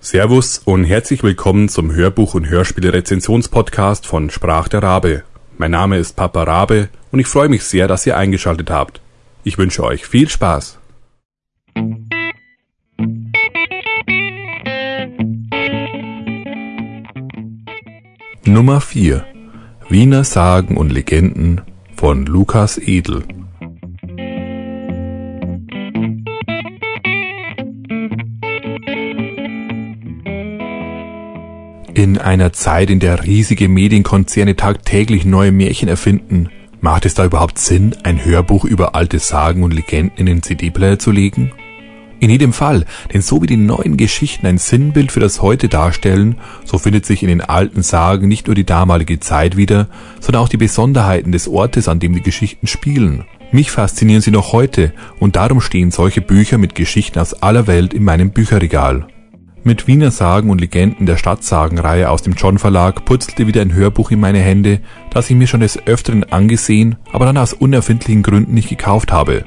Servus und herzlich willkommen zum Hörbuch- und Hörspielrezensionspodcast von Sprach der Rabe. Mein Name ist Papa Rabe und ich freue mich sehr, dass ihr eingeschaltet habt. Ich wünsche euch viel Spaß. Nummer 4 Wiener Sagen und Legenden von Lukas Edel In einer Zeit, in der riesige Medienkonzerne tagtäglich neue Märchen erfinden, macht es da überhaupt Sinn, ein Hörbuch über alte Sagen und Legenden in den CD-Player zu legen? In jedem Fall, denn so wie die neuen Geschichten ein Sinnbild für das Heute darstellen, so findet sich in den alten Sagen nicht nur die damalige Zeit wieder, sondern auch die Besonderheiten des Ortes, an dem die Geschichten spielen. Mich faszinieren sie noch heute und darum stehen solche Bücher mit Geschichten aus aller Welt in meinem Bücherregal. Mit Wiener Sagen und Legenden der Stadtsagenreihe aus dem John Verlag purzelte wieder ein Hörbuch in meine Hände, das ich mir schon des Öfteren angesehen, aber dann aus unerfindlichen Gründen nicht gekauft habe.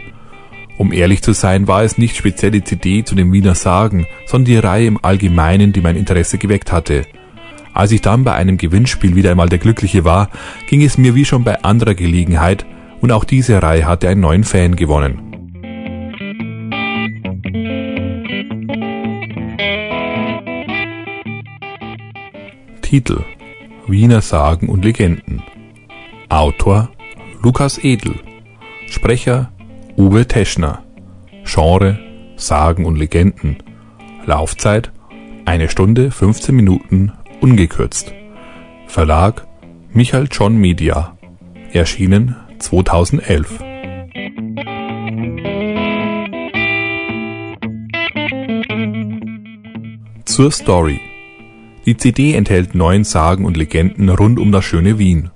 Um ehrlich zu sein, war es nicht speziell die CD zu den Wiener Sagen, sondern die Reihe im Allgemeinen, die mein Interesse geweckt hatte. Als ich dann bei einem Gewinnspiel wieder einmal der Glückliche war, ging es mir wie schon bei anderer Gelegenheit, und auch diese Reihe hatte einen neuen Fan gewonnen. Titel Wiener Sagen und Legenden. Autor Lukas Edel. Sprecher Uwe Teschner. Genre Sagen und Legenden. Laufzeit eine Stunde 15 Minuten ungekürzt. Verlag Michael John Media. Erschienen 2011 Zur Story die CD enthält neun Sagen und Legenden rund um das schöne Wien.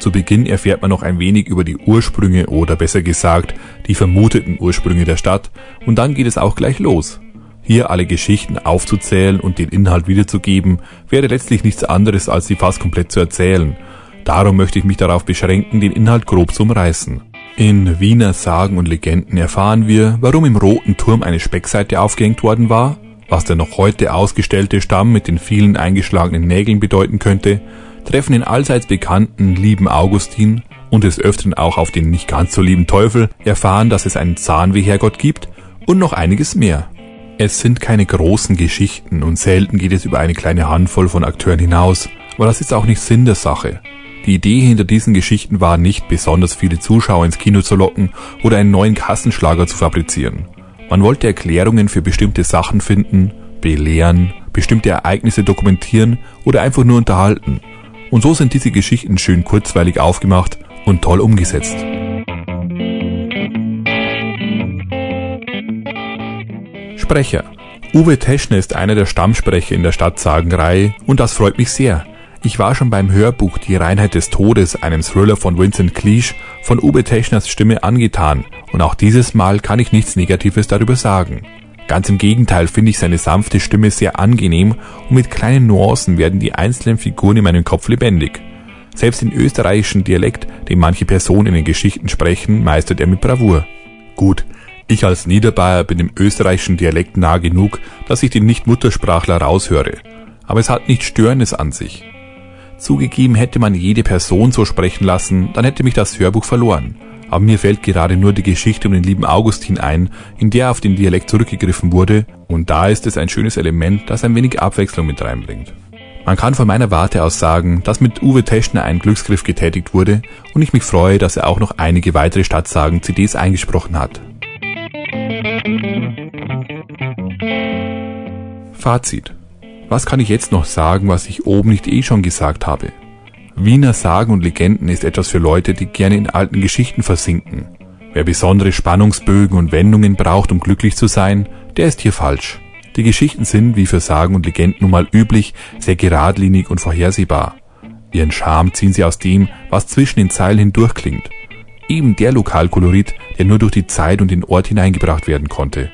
Zu Beginn erfährt man noch ein wenig über die Ursprünge oder besser gesagt die vermuteten Ursprünge der Stadt und dann geht es auch gleich los. Hier alle Geschichten aufzuzählen und den Inhalt wiederzugeben, wäre letztlich nichts anderes als sie fast komplett zu erzählen. Darum möchte ich mich darauf beschränken, den Inhalt grob zu umreißen. In Wiener Sagen und Legenden erfahren wir, warum im Roten Turm eine Speckseite aufgehängt worden war, was der noch heute ausgestellte Stamm mit den vielen eingeschlagenen Nägeln bedeuten könnte, treffen den allseits bekannten lieben Augustin und des Öfteren auch auf den nicht ganz so lieben Teufel, erfahren, dass es einen Zahnwehhergott gibt und noch einiges mehr. Es sind keine großen Geschichten und selten geht es über eine kleine Handvoll von Akteuren hinaus, aber das ist auch nicht Sinn der Sache. Die Idee hinter diesen Geschichten war nicht, besonders viele Zuschauer ins Kino zu locken oder einen neuen Kassenschlager zu fabrizieren. Man wollte Erklärungen für bestimmte Sachen finden, belehren, bestimmte Ereignisse dokumentieren oder einfach nur unterhalten. Und so sind diese Geschichten schön kurzweilig aufgemacht und toll umgesetzt. Sprecher Uwe Teschner ist einer der Stammsprecher in der Stadtsagenreihe und das freut mich sehr. Ich war schon beim Hörbuch Die Reinheit des Todes, einem Thriller von Vincent Cleage, von Uwe Techners Stimme angetan und auch dieses Mal kann ich nichts Negatives darüber sagen. Ganz im Gegenteil finde ich seine sanfte Stimme sehr angenehm und mit kleinen Nuancen werden die einzelnen Figuren in meinem Kopf lebendig. Selbst den österreichischen Dialekt, den manche Personen in den Geschichten sprechen, meistert er mit Bravour. Gut, ich als Niederbayer bin dem österreichischen Dialekt nah genug, dass ich den Nicht-Muttersprachler raushöre. Aber es hat nichts Störendes an sich. Zugegeben, hätte man jede Person so sprechen lassen, dann hätte mich das Hörbuch verloren. Aber mir fällt gerade nur die Geschichte um den lieben Augustin ein, in der auf den Dialekt zurückgegriffen wurde, und da ist es ein schönes Element, das ein wenig Abwechslung mit reinbringt. Man kann von meiner Warte aus sagen, dass mit Uwe Teschner ein Glücksgriff getätigt wurde und ich mich freue, dass er auch noch einige weitere Stadtsagen-CDs eingesprochen hat. Fazit was kann ich jetzt noch sagen, was ich oben nicht eh schon gesagt habe? Wiener Sagen und Legenden ist etwas für Leute, die gerne in alten Geschichten versinken. Wer besondere Spannungsbögen und Wendungen braucht, um glücklich zu sein, der ist hier falsch. Die Geschichten sind, wie für Sagen und Legenden nun mal üblich, sehr geradlinig und vorhersehbar. Ihren Charme ziehen sie aus dem, was zwischen den Zeilen hindurch klingt. Eben der Lokalkolorit, der nur durch die Zeit und den Ort hineingebracht werden konnte.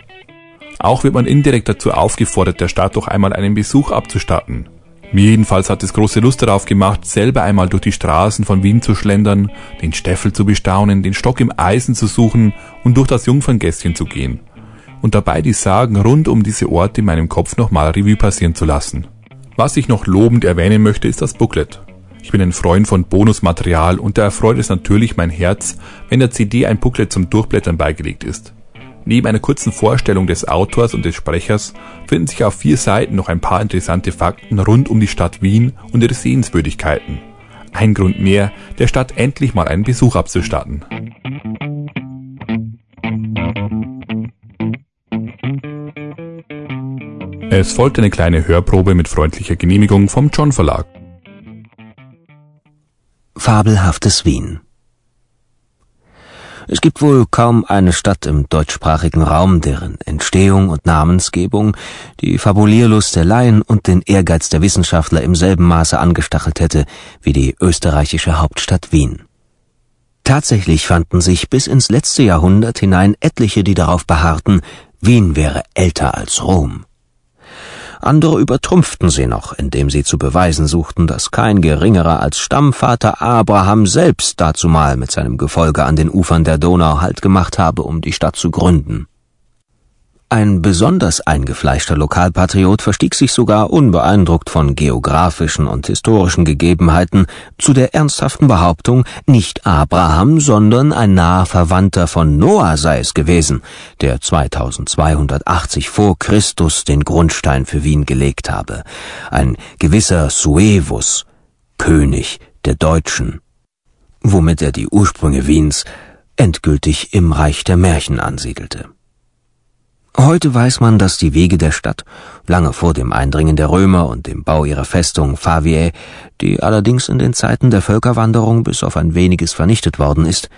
Auch wird man indirekt dazu aufgefordert, der Stadt doch einmal einen Besuch abzustatten. Mir jedenfalls hat es große Lust darauf gemacht, selber einmal durch die Straßen von Wien zu schlendern, den Steffel zu bestaunen, den Stock im Eisen zu suchen und durch das Jungferngässchen zu gehen. und dabei die Sagen rund um diese Orte in meinem Kopf nochmal Revue passieren zu lassen. Was ich noch lobend erwähnen möchte, ist das Booklet. Ich bin ein Freund von Bonusmaterial und da erfreut es natürlich mein Herz, wenn der CD ein Booklet zum Durchblättern beigelegt ist. Neben einer kurzen Vorstellung des Autors und des Sprechers finden sich auf vier Seiten noch ein paar interessante Fakten rund um die Stadt Wien und ihre Sehenswürdigkeiten. Ein Grund mehr, der Stadt endlich mal einen Besuch abzustatten. Es folgt eine kleine Hörprobe mit freundlicher Genehmigung vom John Verlag. Fabelhaftes Wien es gibt wohl kaum eine Stadt im deutschsprachigen Raum, deren Entstehung und Namensgebung die Fabulierlust der Laien und den Ehrgeiz der Wissenschaftler im selben Maße angestachelt hätte wie die österreichische Hauptstadt Wien. Tatsächlich fanden sich bis ins letzte Jahrhundert hinein etliche, die darauf beharrten, Wien wäre älter als Rom. Andere übertrumpften sie noch, indem sie zu beweisen suchten, dass kein geringerer als Stammvater Abraham selbst dazumal mit seinem Gefolge an den Ufern der Donau Halt gemacht habe, um die Stadt zu gründen. Ein besonders eingefleischter Lokalpatriot verstieg sich sogar unbeeindruckt von geografischen und historischen Gegebenheiten zu der ernsthaften Behauptung, nicht Abraham, sondern ein naher Verwandter von Noah sei es gewesen, der 2280 vor Christus den Grundstein für Wien gelegt habe. Ein gewisser Suevus, König der Deutschen, womit er die Ursprünge Wiens endgültig im Reich der Märchen ansiedelte. Heute weiß man, dass die Wege der Stadt, lange vor dem Eindringen der Römer und dem Bau ihrer Festung Faviae, die allerdings in den Zeiten der Völkerwanderung bis auf ein weniges vernichtet worden ist,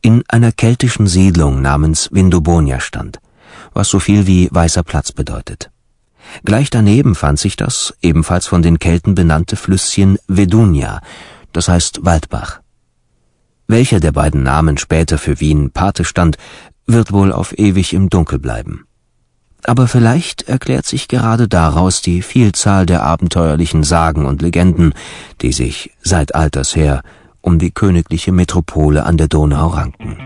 in einer keltischen Siedlung namens Vindobonia stand, was so viel wie weißer Platz bedeutet. Gleich daneben fand sich das, ebenfalls von den Kelten benannte Flüsschen Vedunia, das heißt Waldbach. Welcher der beiden Namen später für Wien Pate stand, wird wohl auf ewig im Dunkel bleiben. Aber vielleicht erklärt sich gerade daraus die Vielzahl der abenteuerlichen Sagen und Legenden, die sich seit alters her um die königliche Metropole an der Donau ranken.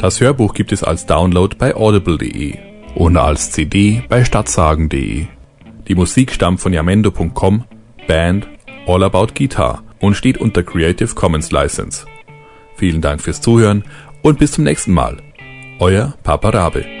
Das Hörbuch gibt es als Download bei audible.de und als CD bei stadtsagen.de. Die Musik stammt von yamendo.com, Band All About Guitar und steht unter Creative Commons License. Vielen Dank fürs Zuhören und bis zum nächsten Mal. Euer Papa Rabe.